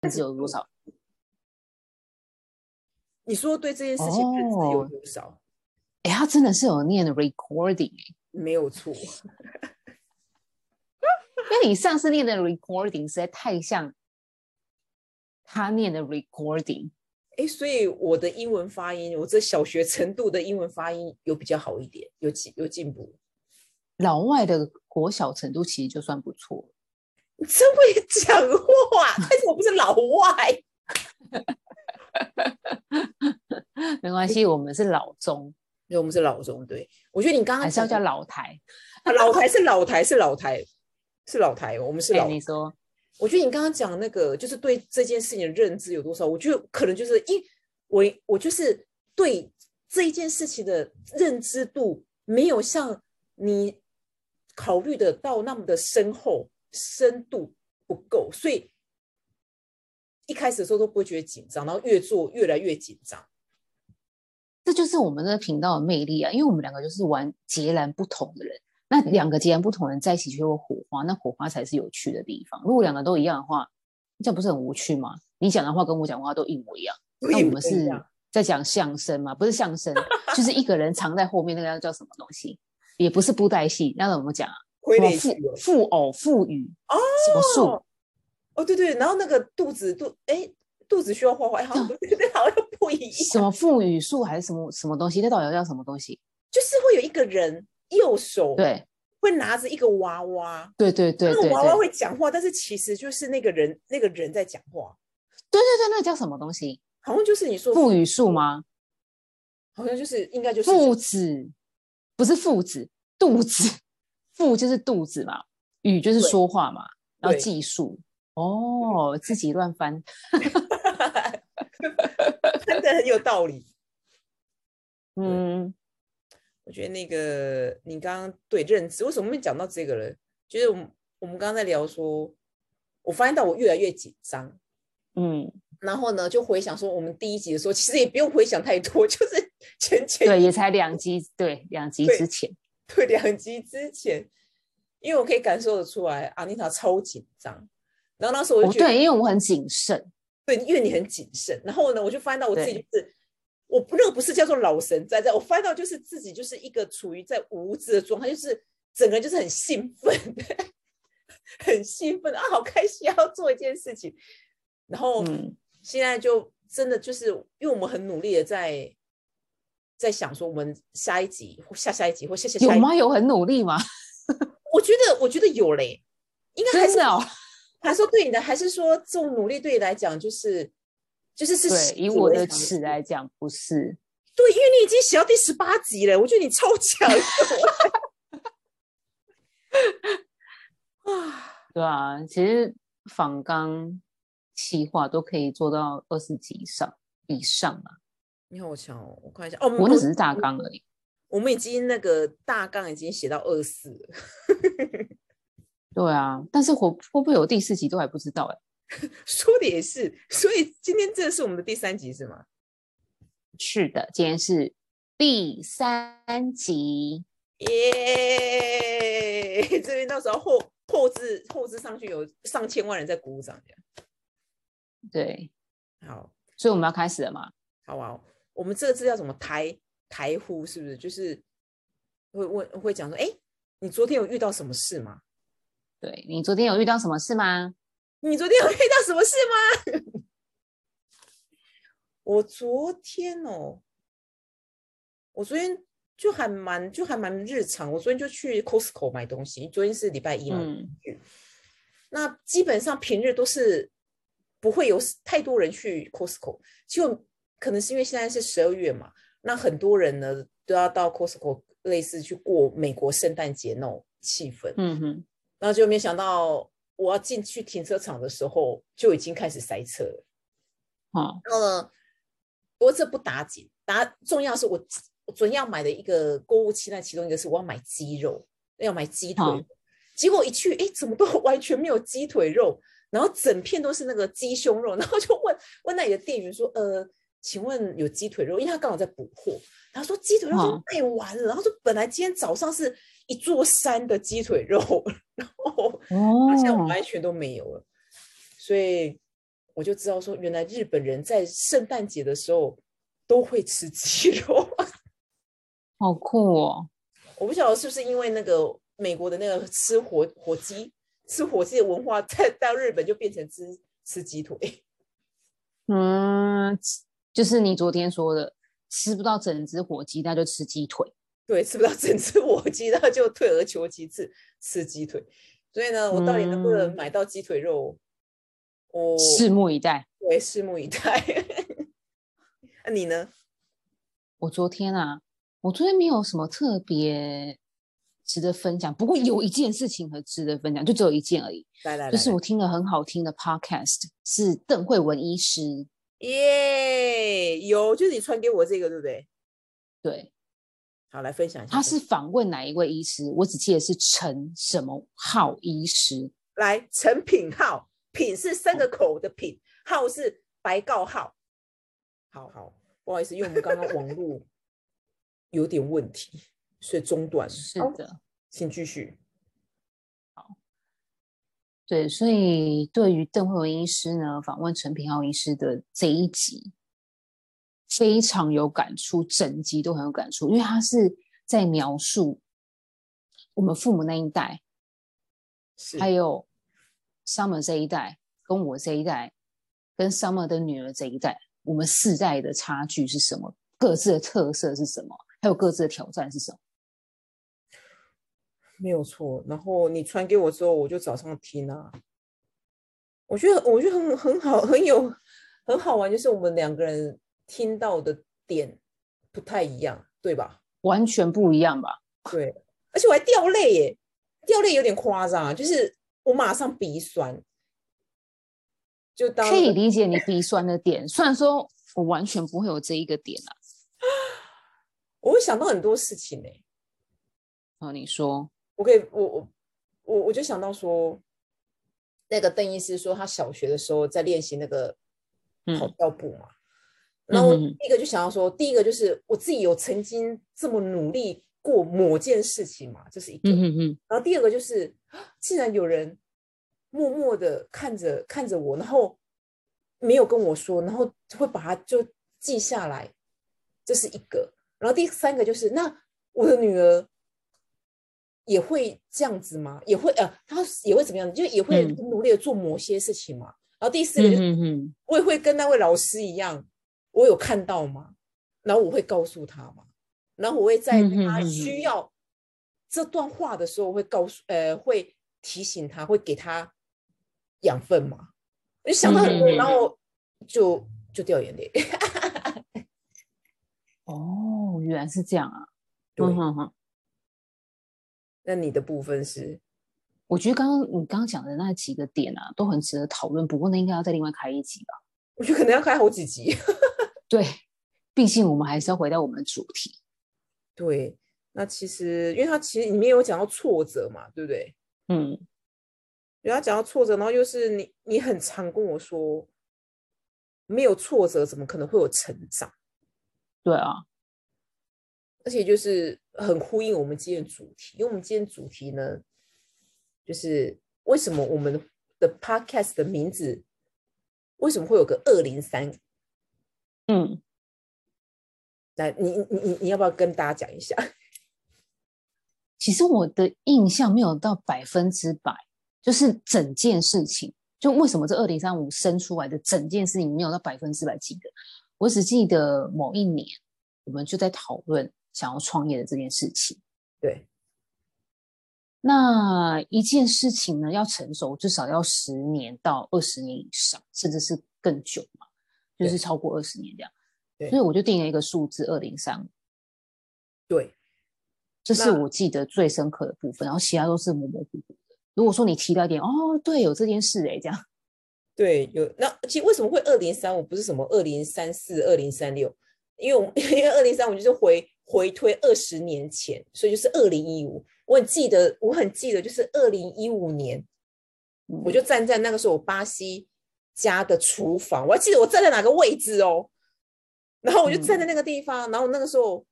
认知有多少？你说对这件事情认知有多少？哎，他真的是有念 recording，没有错。因为你上次念的 recording 实在太像他念的 recording。哎，所以我的英文发音，我这小学程度的英文发音有比较好一点，有进有进步。老外的国小程度其实就算不错。你真会讲话，但是我不是老外。没关系，我们是老中，对，我们是老中。对，我觉得你刚刚还是要叫老台，老台是老台是老台是老台，我们是老。你说。我觉得你刚刚讲那个，就是对这件事情的认知有多少？我觉得可能就是因我我就是对这一件事情的认知度没有像你考虑的到那么的深厚，深度不够，所以一开始的时候都不会觉得紧张，然后越做越来越紧张。这就是我们这个频道的魅力啊！因为我们两个就是玩截然不同的人。那两个截然不同人在一起就有火花，那火花才是有趣的地方。如果两个都一样的话，这样不是很无趣吗？你讲的话跟我讲话都一模一样，那我们是在讲相声吗？不是相声，就是一个人藏在后面，那个叫什么东西？也不是布袋戏，那怎么讲啊？复复偶复语哦，什么术？哦，对对，然后那个肚子肚哎，肚子需要画画，好像 好像不一样。什么复语术还是什么什么东西？那到底叫什么东西？就是会有一个人。右手对会拿着一个娃娃，对对对，那个娃娃会讲话，但是其实就是那个人那个人在讲话。对对对，那叫什么东西？好像就是你说父语术吗？好像就是应该就是父子，不是父子，肚子，父就是肚子嘛，语就是说话嘛，然后技术哦，自己乱翻，真的很有道理。嗯。我觉得那个你刚刚对认知，为什么没讲到这个了？就是我们我们刚刚在聊说，我发现到我越来越紧张，嗯，然后呢就回想说，我们第一集的时候其实也不用回想太多，就是前前对也才两集，对两集之前，对两集之前，因为我可以感受得出来，阿妮塔超紧张，然后那时候我就觉得，对，因为我很谨慎，对，因为你很谨慎，然后呢，我就发现到我自己就是。我不，那个不是叫做老神在在，我发现到就是自己就是一个处于在无知的状态，就是整个人就是很兴奋，很兴奋啊，好开心要做一件事情。然后现在就真的就是因为我们很努力的在在想说，我们下一集或下下一集或下下有吗？有很努力吗？我觉得我觉得有嘞，应该还是哦。还说对你的，还是说这种努力对你来讲就是。就是是对，以我的尺来讲，不是对，因为你已经写到第十八集了，我觉得你超强啊！对啊，其实仿纲企划都可以做到二十集以上以上啊。你好强哦！我看一下哦，我那只是大纲而已。我们已经那个大纲已经写到二四了。对啊，但是会会不会有第四集都还不知道哎。说的也是，所以今天这是我们的第三集是吗？是的，今天是第三集，耶！这边到时候后后置后置上去有上千万人在鼓掌，这样。对，好，所以我们要开始了吗？好啊，我们这个字叫什么台台呼？是不是就是会问会讲说，哎，你昨天有遇到什么事吗？对你昨天有遇到什么事吗？你昨天有遇到什么事吗？我昨天哦，我昨天就还蛮就还蛮日常。我昨天就去 Costco 买东西。昨天是礼拜一嘛，那基本上平日都是不会有太多人去 Costco。就可能是因为现在是十二月嘛，那很多人呢都要到 Costco，类似去过美国圣诞节那种气氛。嗯哼，然后就没想到。我要进去停车场的时候，就已经开始塞车了。好，然后呢，不过这不打紧，打重要是我我昨天要买的一个购物清单，其中一个是我要买鸡肉，要买鸡腿。结果一去，哎，怎么都 完全没有鸡腿肉，然后整片都是那个鸡胸肉，然后就问问那里的店员说：“呃，请问有鸡腿肉？”因为他刚好在补货，他说鸡腿肉都卖完了，然后说本来今天早上是。一座山的鸡腿肉，然后发现完全都没有了，所以我就知道说，原来日本人在圣诞节的时候都会吃鸡肉，好酷哦！我不晓得是不是因为那个美国的那个吃火火鸡、吃火鸡的文化，在到日本就变成吃吃鸡腿。嗯，就是你昨天说的，吃不到整只火鸡，那就吃鸡腿。对，吃不到整只火鸡，那就退而求其次吃鸡腿。所以呢，我到底能不能买到鸡腿肉？我拭目以待。对，拭目以待。那 你呢？我昨天啊，我昨天没有什么特别值得分享，不过有一件事情很值得分享，就只有一件而已。来来，就是我听了很好听的 podcast，是邓慧文医师。耶，有，就是你传给我这个，对不对？对。好，来分享一下。他是访问哪一位医师？我只记得是陈什么浩医师。来，陈品浩，品是三个口的品，浩是白告浩。好好，不好意思，因为我们刚刚网络有点问题，所以中断。是的，请继续。好，对，所以对于邓慧文医师呢，访问陈平浩医师的这一集。非常有感触，整集都很有感触，因为他是在描述我们父母那一代，还有 Summer 这一代，跟我这一代，跟 Summer 的女儿这一代，我们四代的差距是什么？各自的特色是什么？还有各自的挑战是什么？没有错。然后你传给我之后，我就早上听啊，我觉得我觉得很很好，很有很好玩，就是我们两个人。听到的点不太一样，对吧？完全不一样吧？对，而且我还掉泪耶，掉泪有点夸张，就是我马上鼻酸，就当可以理解你鼻酸的点。虽然说我完全不会有这一个点啊，我会想到很多事情呢。哦，你说，我可以，我我我我就想到说，那个邓医师说他小学的时候在练习那个跑跳步嘛。然后第一个就想要说，第一个就是我自己有曾经这么努力过某件事情嘛，这是一个。然后第二个就是，竟然有人默默的看着看着我，然后没有跟我说，然后会把它就记下来，这是一个。然后第三个就是，那我的女儿也会这样子吗？也会呃，他也会怎么样？就也会努力的做某些事情嘛。然后第四个就是，我也会跟那位老师一样。我有看到吗？然后我会告诉他嘛，然后我会在他需要这段话的时候，我会告诉呃，会提醒他，会给他养分嘛。我就想到很多，然后就就掉眼泪。哦，原来是这样啊！对，那你的部分是？我觉得刚刚你刚刚讲的那几个点啊，都很值得讨论。不过那应该要再另外开一集吧？我觉得可能要开好几集。对，毕竟我们还是要回到我们的主题。对，那其实，因为他其实里面有讲到挫折嘛，对不对？嗯，因为他讲到挫折，然后又是你，你很常跟我说，没有挫折怎么可能会有成长？对啊，而且就是很呼应我们今天的主题，因为我们今天主题呢，就是为什么我们的 podcast 的名字为什么会有个二零三？嗯，来，你你你你要不要跟大家讲一下？其实我的印象没有到百分之百，就是整件事情，就为什么这二零三五生出来的整件事情没有到百分之百记得，我只记得某一年我们就在讨论想要创业的这件事情。对，那一件事情呢，要成熟至少要十年到二十年以上，甚至是更久嘛。就是超过二十年这样，所以我就定了一个数字二零三五。对，这是我记得最深刻的部分，然后其他都是模模糊糊的。如果说你提到一点，哦，对，有这件事哎，这样。对，有那其实为什么会二零三五，不是什么二零三四、二零三六？因为我 因为二零三五就是回回推二十年前，所以就是二零一五。我很记得，我很记得，就是二零一五年，我就站在那个时候我巴西。家的厨房，我还记得我站在哪个位置哦，然后我就站在那个地方，然后那个时候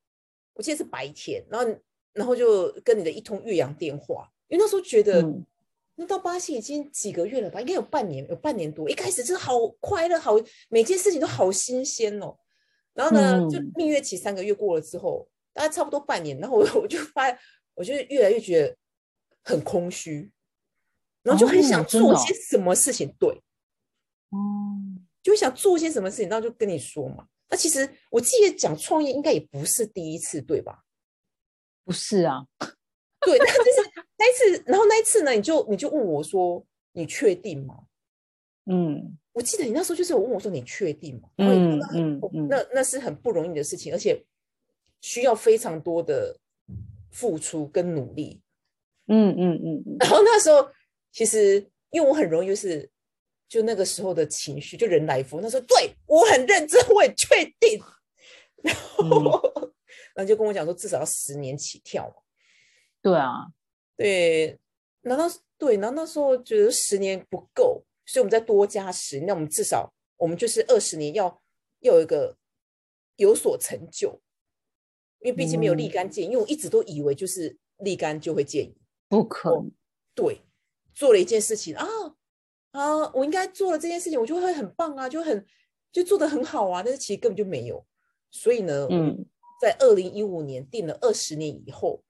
我记得是白天，然后然后就跟你的一通岳阳电话，因为那时候觉得那到巴西已经几个月了吧？应该有半年，有半年多。一开始真的好快乐，好每件事情都好新鲜哦。然后呢，就蜜月期三个月过了之后，大概差不多半年，然后我我就发现，我就越来越觉得很空虚，然后就很想做些什么事情。对，哦，就会想做些什么事情，然后就跟你说嘛。那其实我记得讲创业应该也不是第一次，对吧？不是啊，对，那就是那一次，然后那一次呢，你就你就问我说：“你确定吗？”嗯。我记得你那时候就是有问我说：“你确定吗？”嗯嗯嗯，那那是很不容易的事情，而且需要非常多的付出跟努力。嗯嗯嗯嗯。然后那时候其实因为我很容易就是就那个时候的情绪就人来疯，那时候对我很认真，我也确定，然后然后就跟我讲说至少要十年起跳嘛。对啊，对，难道对？难道那时候觉得十年不够？所以我们再多加十，那我们至少我们就是二十年要要有一个有所成就，因为毕竟没有立竿见影。因为我一直都以为就是立竿就会见影，不可能。对，做了一件事情啊啊，我应该做了这件事情，我就会很棒啊，就很就做的很好啊。但是其实根本就没有。所以呢，嗯，在二零一五年定了二十年以后，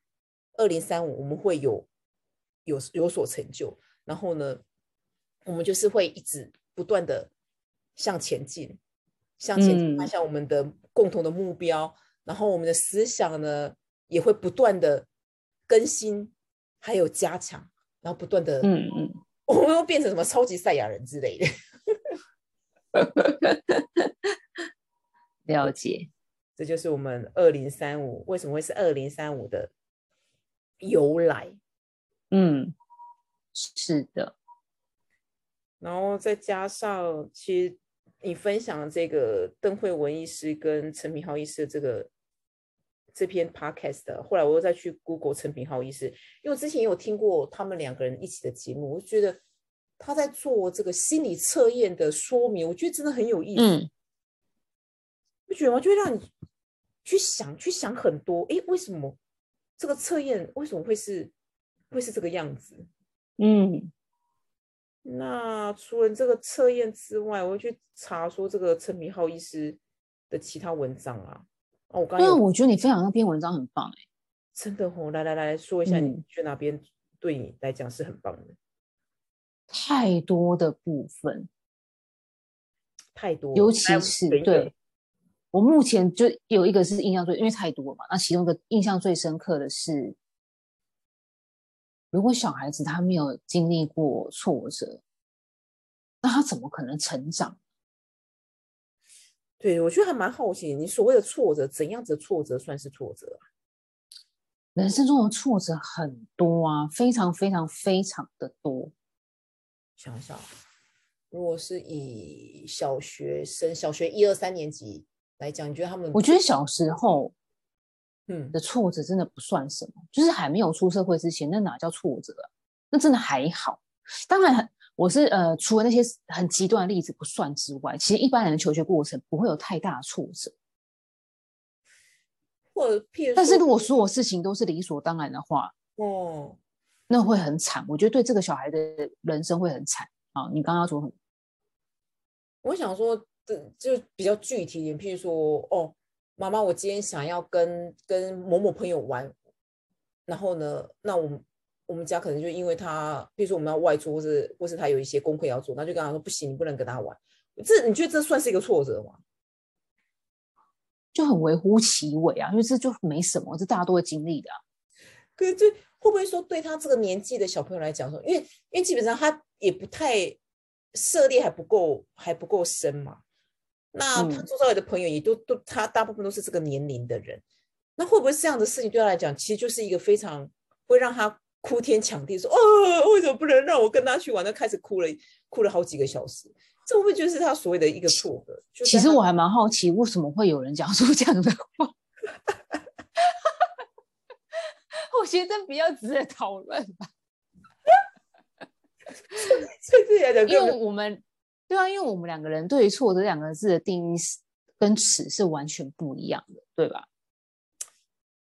二零三五我们会有有有所成就，然后呢？我们就是会一直不断的向前进，向前进，迈向我们的共同的目标。然后我们的思想呢，也会不断的更新，还有加强，然后不断的，嗯嗯，我们又变成什么超级赛亚人之类的。了解，这就是我们二零三五为什么会是二零三五的由来。嗯，是的。然后再加上，其实你分享这个邓慧文医师跟陈品浩医师的这个这篇 podcast，后来我又再去 Google 陈品浩医师，因为我之前也有听过他们两个人一起的节目，我觉得他在做这个心理测验的说明，我觉得真的很有意思，不觉得吗？就会让你去想，去想很多，诶，为什么这个测验为什么会是会是这个样子？嗯。那除了这个测验之外，我会去查说这个陈明浩医师的其他文章啊。哦，我刚刚我觉得你分享那篇文章很棒哎，真的哦。来来来说一下，你觉得哪边对你来讲是很棒的？太多的部分，太多，尤其是对我目前就有一个是印象最，因为太多嘛。那其中一个印象最深刻的是。如果小孩子他没有经历过挫折，那他怎么可能成长？对，我觉得还蛮好奇，你所谓的挫折，怎样子的挫折算是挫折啊？人生中的挫折很多啊，非常非常非常的多。想想，如果是以小学生、小学一二三年级来讲，你觉得他们？我觉得小时候。嗯，的挫折真的不算什么，就是还没有出社会之前，那哪叫挫折啊？那真的还好。当然，我是呃，除了那些很极端的例子不算之外，其实一般人的求学过程不会有太大的挫折。或者，譬如，但是如果所有事情都是理所当然的话，哦，那会很惨。我觉得对这个小孩的人生会很惨。啊，你刚刚说？我想说的就比较具体一点，譬如说，哦。妈妈，我今天想要跟跟某某朋友玩，然后呢，那我们我们家可能就因为他，比如说我们要外出，或是或是他有一些功课要做，那就跟他说不行，你不能跟他玩。这你觉得这算是一个挫折吗？就很微乎其微啊，因为这就没什么，这大家都会经历的。可是这会不会说对他这个年纪的小朋友来讲说，因为因为基本上他也不太涉猎还不够还不够深嘛。那他周遭的朋友也都都，他大部分都是这个年龄的人，那会不会这样的事情对他来讲，其实就是一个非常会让他哭天抢地，说哦，为什么不能让我跟他去玩？他开始哭了，哭了好几个小时，这会不会就是他所谓的一个错的？其实我还蛮好奇，为什么会有人讲出这样的话？我觉得比较值得讨论吧。因为我们。对啊，因为我们两个人对于“错”这两个字的定义是跟“耻”是完全不一样的，对吧？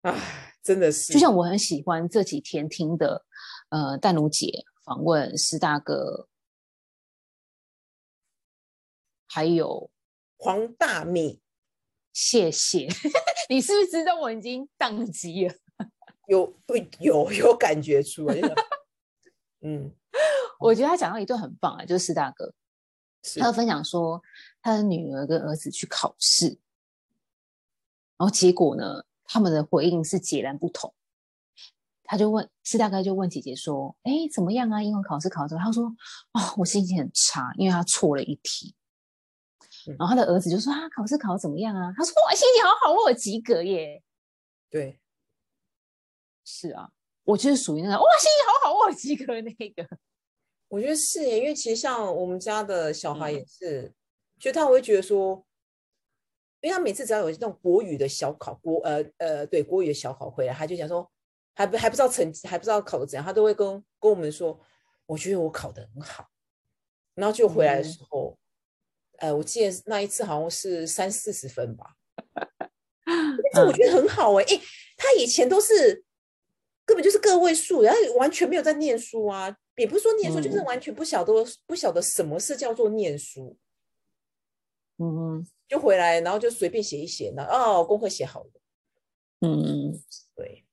啊，真的是。就像我很喜欢这几天听的，呃，淡如姐访问师大哥，还有黄大米，谢谢 你，是不是知道我已经宕机了？有有有感觉出来，嗯，我觉得他讲到一段很棒啊，就是施大哥，是他分享说他的女儿跟儿子去考试，然后结果呢，他们的回应是截然不同。他就问是大概就问姐姐说：“哎，怎么样啊？英文考试考怎么？”他说：“哦，我心情很差，因为他错了一题。”然后他的儿子就说：“啊，考试考的怎么样啊？”他说：“哇，心情好好，我有及格耶。”对，是啊，我就是属于那种哇，心情好好，我有及格那个。我觉得是耶，因为其实像我们家的小孩也是，就他会觉得说，因为他每次只要有那种国语的小考，国呃呃对国语的小考回来，他就讲说。还不还不知道成绩，还不知道考的怎样，他都会跟跟我们说，我觉得我考的很好，然后就回来的时候，呃，我记得那一次好像是三四十分吧，这我觉得很好哎，哎，他以前都是根本就是个位数，然后完全没有在念书啊，也不是说念书，就是完全不晓得不晓得什么是叫做念书，嗯，就回来，然后就随便写一写，然后哦，功课写好了，嗯，对。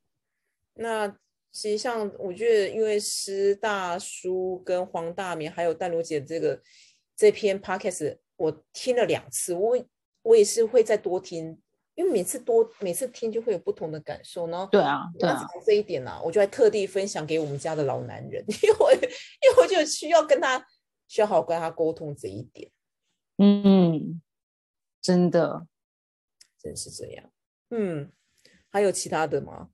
那实际上我觉得，因为师大叔跟黄大明还有淡如姐这个这篇 podcast，我听了两次，我我也是会再多听，因为每次多每次听就会有不同的感受。然后对啊，对啊，这一点呢，我就还特地分享给我们家的老男人，因为我因为我就需要跟他需要好好跟他沟通这一点。嗯，真的，真是这样。嗯，还有其他的吗？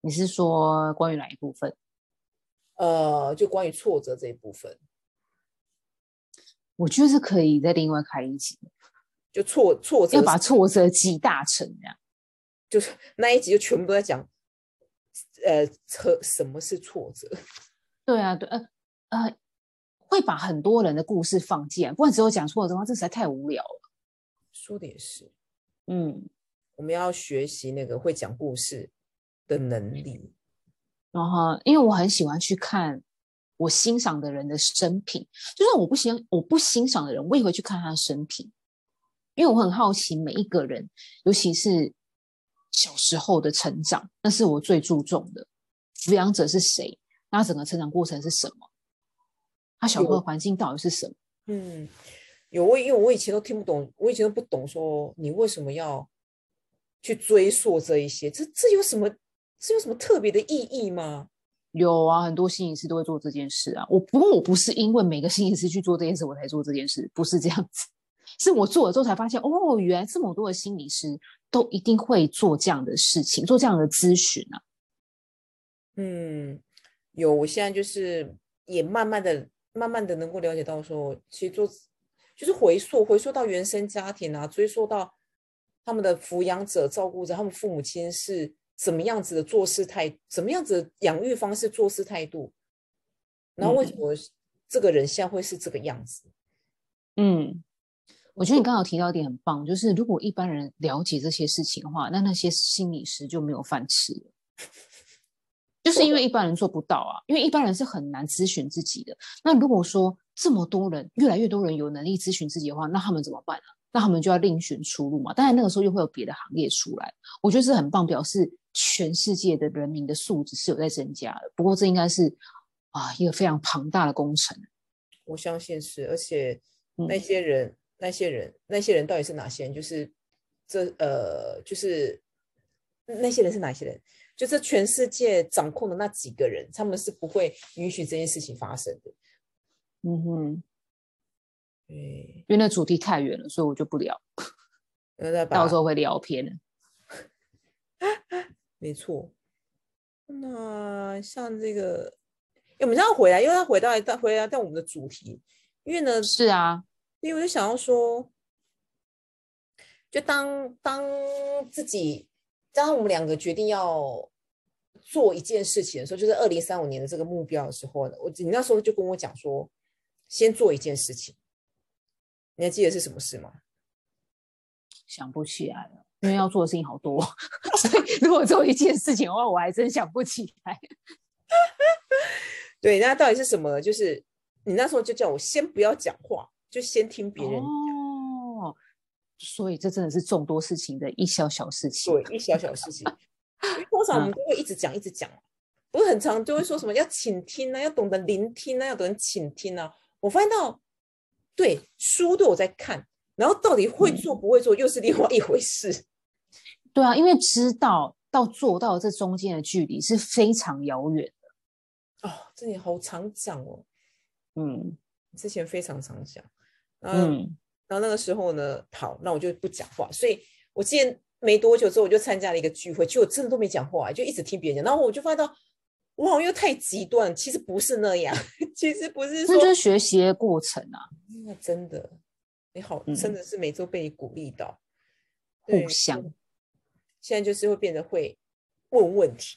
你是说关于哪一部分？呃，就关于挫折这一部分，我觉得是可以再另外开一集，就挫挫折要把挫折集大成，这样就是那一集就全部都在讲，呃，和什么是挫折？对啊，对，呃呃，会把很多人的故事放进来，不然只有讲挫折的话，这实在太无聊了。说的也是，嗯，我们要学习那个会讲故事。的能力，然后因为我很喜欢去看我欣赏的人的生平，就算我不欣我不欣赏的人，我也会去看他的生平，因为我很好奇每一个人，尤其是小时候的成长，那是我最注重的。抚养者是谁？那整个成长过程是什么？他小时候的环境到底是什么？嗯，有我，因为我以前都听不懂，我以前都不懂，说你为什么要去追溯这一些？这这有什么？这有什么特别的意义吗？有啊，很多心理师都会做这件事啊。我不过我不是因为每个心理师去做这件事我才做这件事，不是这样子。是我做了之后才发现，哦，原来这么多的心理师都一定会做这样的事情，做这样的咨询啊。嗯，有。我现在就是也慢慢的、慢慢的能够了解到，说其实做就是回溯、回溯到原生家庭啊，追溯到他们的抚养者、照顾者，他们父母亲是。怎么样子的做事态，怎么样子的养育方式、做事态度，然后为什么这个人现在会是这个样子？嗯，我觉得你刚好提到一点很棒，就是如果一般人了解这些事情的话，那那些心理师就没有饭吃了。就是因为一般人做不到啊，因为一般人是很难咨询自己的。那如果说这么多人，越来越多人有能力咨询自己的话，那他们怎么办呢？那他们就要另寻出路嘛。当然那个时候又会有别的行业出来，我觉得是很棒，表示。全世界的人民的素质是有在增加的，不过这应该是啊一个非常庞大的工程。我相信是，而且那些人、那些人、那些人到底是哪些人？就是这呃，就是那些人是哪些人？就是全世界掌控的那几个人，他们是不会允许这件事情发生的。嗯哼，对，因为那主题太远了，所以我就不聊，到时候会聊偏了。没错，那像这个，我们要回来，因为要回到到回来到我们的主题，因为呢，是啊，因为我就想要说，就当当自己，当我们两个决定要做一件事情的时候，就是二零三五年的这个目标的时候呢，我你那时候就跟我讲说，先做一件事情，你还记得是什么事吗？想不起来了。因为要做的事情好多，所以如果做一件事情的话，我还真想不起来。对，那到底是什么？就是你那时候就叫我先不要讲话，就先听别人。哦，所以这真的是众多事情的一小小事情。对，一小小事情。通常我们都会一直讲，一直讲，不是很常，就会说什么要倾听啊，要懂得聆听啊，要懂得倾听啊。我发现到，对，书都有在看，然后到底会做不会做，又是另外一回事。对啊，因为知道到做到这中间的距离是非常遥远的。哦，这里好常讲哦。嗯，之前非常常讲。嗯，然后那个时候呢，好，那我就不讲话。所以我记得没多久之后，我就参加了一个聚会，就我真的都没讲话，就一直听别人讲。然后我就发现到，我好像又太极端，其实不是那样，其实不是，那就是学习的过程啊。那真的，你好，真的是每周被你鼓励到，互相。现在就是会变得会问问题，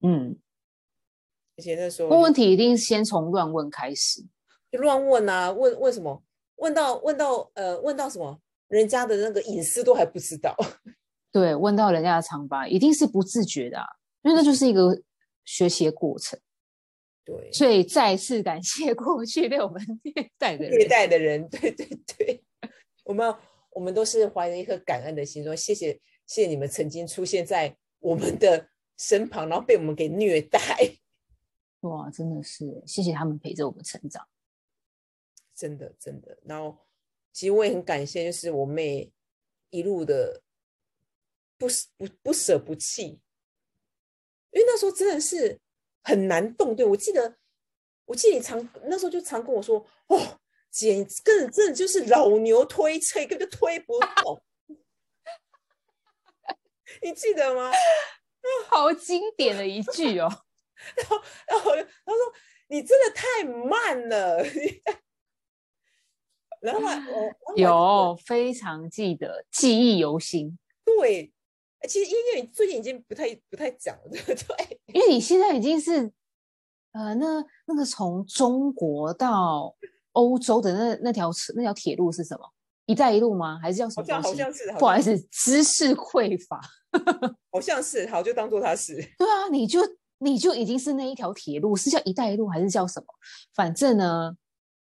嗯，而且那时候问问题一定先从乱问开始，就乱问啊，问问什么？问到问到呃，问到什么？人家的那个隐私都还不知道，对，问到人家的长疤，一定是不自觉的，因为那就是一个学习的过程。对，所以再次感谢过去被我们虐待的虐待的人，对对对，我们。我们都是怀着一颗感恩的心，说谢谢，谢谢你们曾经出现在我们的身旁，然后被我们给虐待。哇，真的是谢谢他们陪着我们成长，真的真的。然后，其实我也很感谢，就是我妹一路的不舍不不舍不弃，因为那时候真的是很难动。对我记得，我记得你常那时候就常跟我说，哦。姐，根本真的就是老牛推车，根本就推不动。你记得吗？好经典的一句哦。然后，然后他说：“你真的太慢了。”然后我，有非常记得，记忆犹新。对，其实音乐最近已经不太不太讲了，对对？因为你现在已经是呃，那那个从中国到。欧洲的那那条那条铁路是什么？一带一路吗？还是叫什么？好像好像是。不好意思，知识匮乏。好像是，好就当做它是。对啊，你就你就已经是那一条铁路，是叫一带一路还是叫什么？反正呢，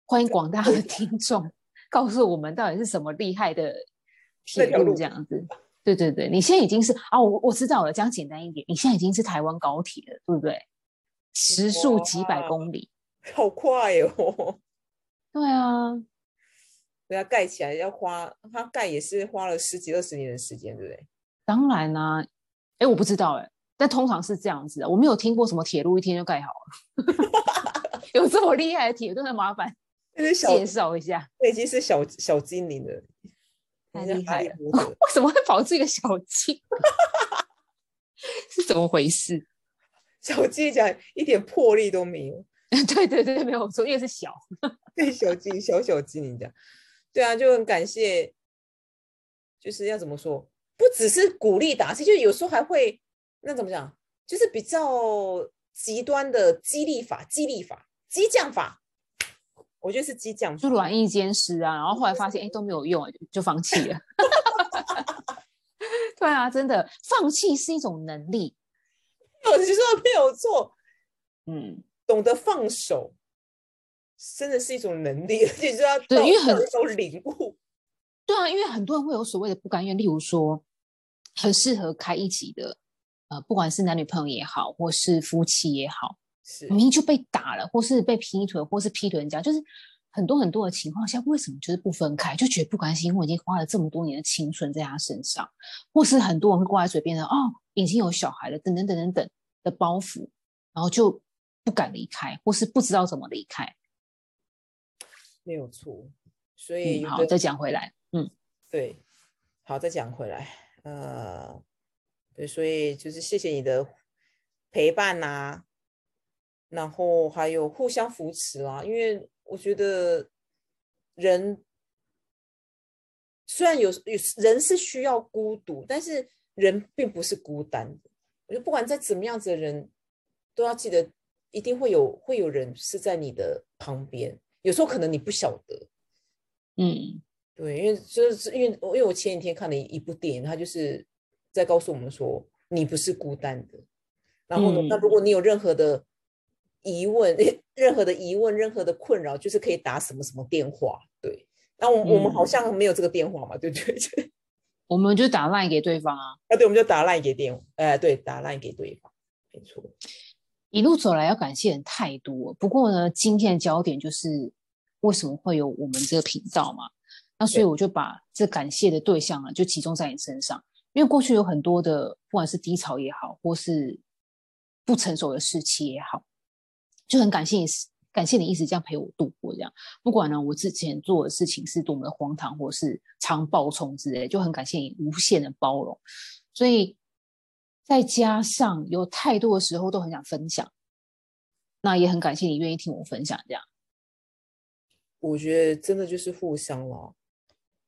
欢迎广大的听众告诉我们到底是什么厉害的铁路这样子。对对对，你现在已经是啊，我我知道了，讲简单一点，你现在已经是台湾高铁了，对不对？时速几百公里，好快哦。对啊，对啊，盖起来要花，它盖也是花了十几二十年的时间，对不对？当然啦，哎，我不知道哎，但通常是这样子的，我没有听过什么铁路一天就盖好了，有这么厉害的铁路，的麻烦介绍一下。已经是小小精灵了，太厉害了！为什么会跑出一个小精？是怎么回事？小精讲一点魄力都没有。对对对，没有错，因为是小，对小鸡小小鸡，你讲，对啊，就很感谢，就是要怎么说，不只是鼓励打气，就有时候还会那怎么讲，就是比较极端的激励法、激励法、激将法，我觉得是激将，就软硬兼施啊，然后后来发现 哎都没有用，就放弃了。对啊，真的，放弃是一种能力，我就说没有错，嗯。懂得放手，真的是一种能力，而且就要对，因为很有领悟。对啊，因为很多人会有所谓的不甘愿，例如说，很适合开一集的，呃，不管是男女朋友也好，或是夫妻也好，是明明就被打了，或是被劈腿，或是劈腿人家，就是很多很多的情况下，为什么就是不分开，就觉得不甘心，因为已经花了这么多年的青春在他身上，或是很多人会挂在嘴边的，哦，已经有小孩了，等等等等等的包袱，然后就。不敢离开，或是不知道怎么离开，没有错。所以好，再讲回来，嗯，对，好，再讲回来，呃，对，所以就是谢谢你的陪伴呐，然后还有互相扶持啊，因为我觉得人虽然有有人是需要孤独，但是人并不是孤单的。我觉得不管在怎么样子的人，都要记得。一定会有会有人是在你的旁边，有时候可能你不晓得，嗯，对，因为就是因为因为我前几天看了一一部电影，它就是在告诉我们说你不是孤单的，然后呢，那嗯如果你有任何的疑问、任何的疑问、任何的困扰，就是可以打什么什么电话。对，那我我们好嗯像没有这个电话嘛，对不对？我们就打 line 给对方啊。啊，对，我们就打 line 给电，哎，对，打 line 给对方，没错。一路走来要感谢人太多，不过呢，今天的焦点就是为什么会有我们这个频道嘛？那所以我就把这感谢的对象啊，就集中在你身上，因为过去有很多的，不管是低潮也好，或是不成熟的时期也好，就很感谢你，感谢你一直这样陪我度过。这样，不管呢我之前做的事情是多么的荒唐，或是常爆冲之类，就很感谢你无限的包容。所以再加上有太多的时候都很想分享，那也很感谢你愿意听我分享这样。我觉得真的就是互相了，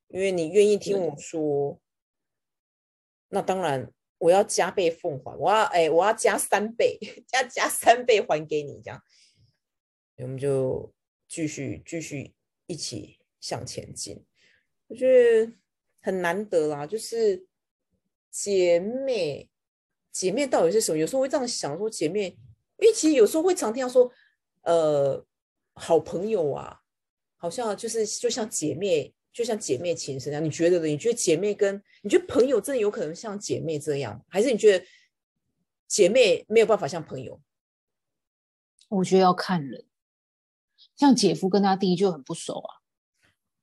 因为你愿意听我说，那当然我要加倍奉还，我要哎，我要加三倍，加加三倍还给你，这样，我们就继续继续一起向前进。我觉得很难得啦，就是姐妹，姐妹到底是什么？有时候会这样想，说姐妹，因为其实有时候会常听到说，呃，好朋友啊，好像就是就像姐妹，就像姐妹情深一样。你觉得呢？你觉得姐妹跟你觉得朋友真的有可能像姐妹这样，还是你觉得姐妹没有办法像朋友？我觉得要看人，像姐夫跟他弟就很不熟啊。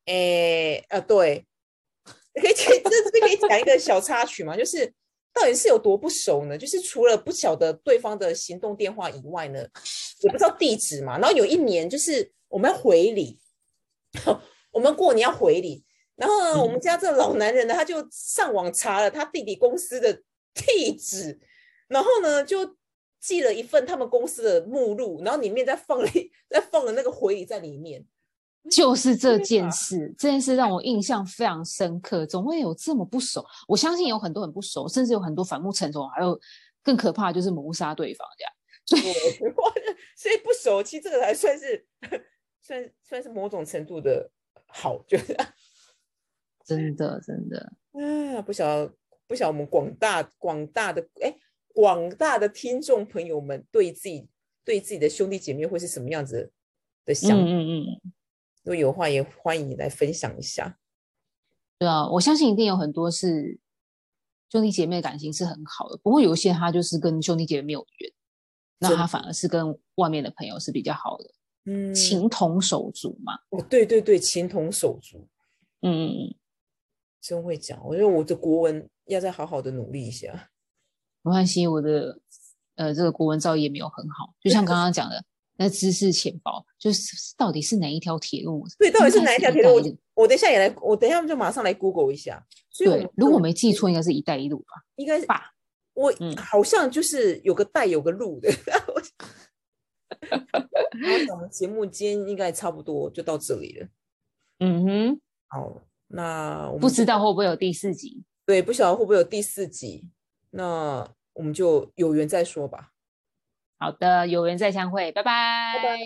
诶，呃，对，可以这这边可以讲一个小插曲嘛，就是到底是有多不熟呢？就是除了不晓得对方的行动电话以外呢，也不知道地址嘛。然后有一年就是我们要回礼，我们过年要回礼，然后呢，我们家这老男人呢，他就上网查了他弟弟公司的地址，然后呢就寄了一份他们公司的目录，然后里面再放了一 再放了那个回礼在里面。就是这件事，这件事让我印象非常深刻。总会有这么不熟，我相信有很多很不熟，甚至有很多反目成仇，还有更可怕的就是谋杀对方这样。对，我 所以不熟，其实这个还算是 算算是某种程度的好，就是真的真的，啊，不晓得不晓得我们广大广大的哎广大的听众朋友们对自己对自己的兄弟姐妹会是什么样子的想法？嗯嗯嗯，如果有话，也欢迎你来分享一下。对啊，我相信一定有很多是兄弟姐妹的感情是很好的，不过有一些他就是跟兄弟姐妹没有缘，那他反而是跟外面的朋友是比较好的，嗯，情同手足嘛。哦，对对对，情同手足，嗯真会讲。我觉得我的国文要再好好的努力一下。没关系，我的呃这个国文造诣也没有很好，就像刚刚讲的，那知识浅薄，就是到底是哪一条铁路？对，到底是哪一条铁路？我我等一下也来，我等一下就马上来 Google 一下。所以对如果我没记错，应该是一带一路吧？应该是吧我嗯好像就是有个带有个路的。我们节目今天应该差不多就到这里了。嗯哼，好，那我们不知道会不会有第四集？对，不晓得会不会有第四集？那我们就有缘再说吧。好的，有缘再相会，拜拜。拜拜